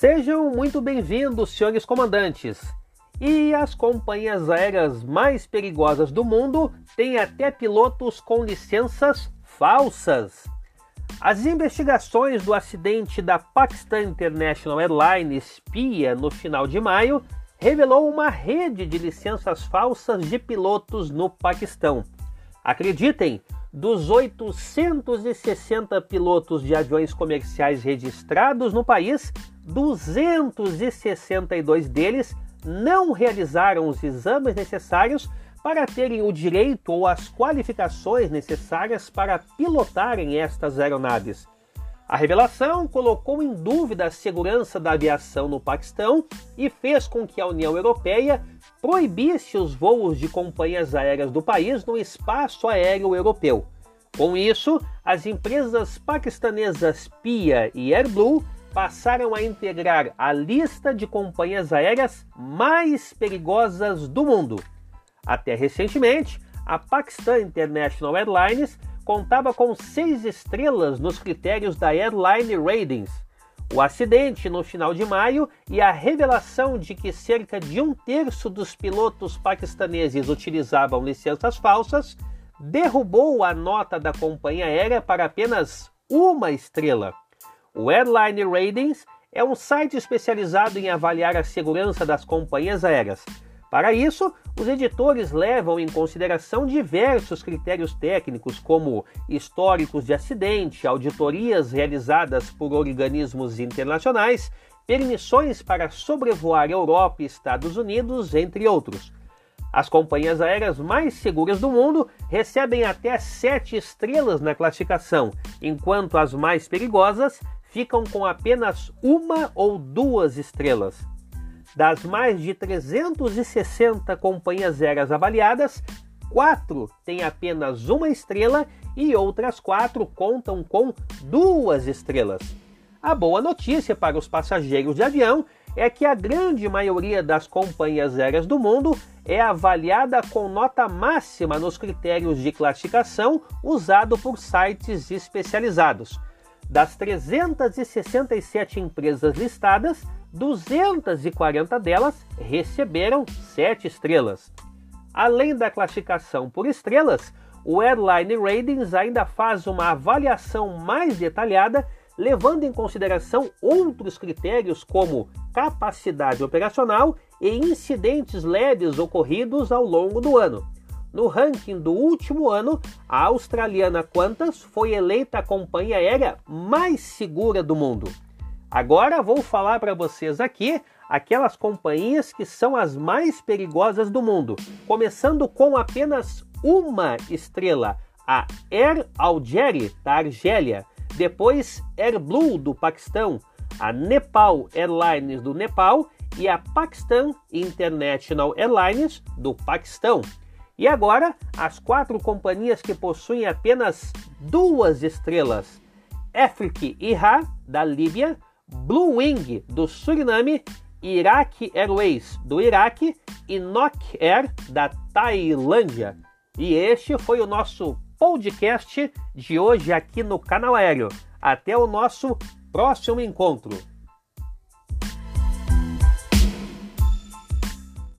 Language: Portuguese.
Sejam muito bem-vindos, senhores comandantes. E as companhias aéreas mais perigosas do mundo têm até pilotos com licenças falsas. As investigações do acidente da Pakistan International Airlines PIA no final de maio revelou uma rede de licenças falsas de pilotos no Paquistão. Acreditem, dos 860 pilotos de aviões comerciais registrados no país, 262 deles não realizaram os exames necessários para terem o direito ou as qualificações necessárias para pilotarem estas aeronaves. A revelação colocou em dúvida a segurança da aviação no Paquistão e fez com que a União Europeia proibisse os voos de companhias aéreas do país no espaço aéreo europeu. Com isso, as empresas paquistanesas PIA e AirBlue passaram a integrar a lista de companhias aéreas mais perigosas do mundo. Até recentemente, a Pakistan International Airlines contava com seis estrelas nos critérios da Airline Ratings. O acidente no final de maio e a revelação de que cerca de um terço dos pilotos paquistaneses utilizavam licenças falsas derrubou a nota da companhia aérea para apenas uma estrela. O Airline Ratings é um site especializado em avaliar a segurança das companhias aéreas. Para isso, os editores levam em consideração diversos critérios técnicos, como históricos de acidente, auditorias realizadas por organismos internacionais, permissões para sobrevoar Europa e Estados Unidos, entre outros. As companhias aéreas mais seguras do mundo recebem até sete estrelas na classificação, enquanto as mais perigosas ficam com apenas uma ou duas estrelas. Das mais de 360 companhias aéreas avaliadas, quatro têm apenas uma estrela e outras quatro contam com duas estrelas. A boa notícia para os passageiros de avião é que a grande maioria das companhias aéreas do mundo é avaliada com nota máxima nos critérios de classificação usado por sites especializados. Das 367 empresas listadas, 240 delas receberam 7 estrelas. Além da classificação por estrelas, o Airline Ratings ainda faz uma avaliação mais detalhada, levando em consideração outros critérios como capacidade operacional e incidentes leves ocorridos ao longo do ano. No ranking do último ano, a australiana Qantas foi eleita a companhia aérea mais segura do mundo. Agora vou falar para vocês aqui aquelas companhias que são as mais perigosas do mundo, começando com apenas uma estrela, a Air Algérie da Argélia, depois Air Blue do Paquistão, a Nepal Airlines do Nepal e a Pakistan International Airlines do Paquistão. E agora, as quatro companhias que possuem apenas duas estrelas: Afrique Iha da Líbia, Blue Wing do Suriname, Iraq Airways do Iraque e Nok Air da Tailândia. E este foi o nosso podcast de hoje aqui no canal Aéreo. Até o nosso próximo encontro.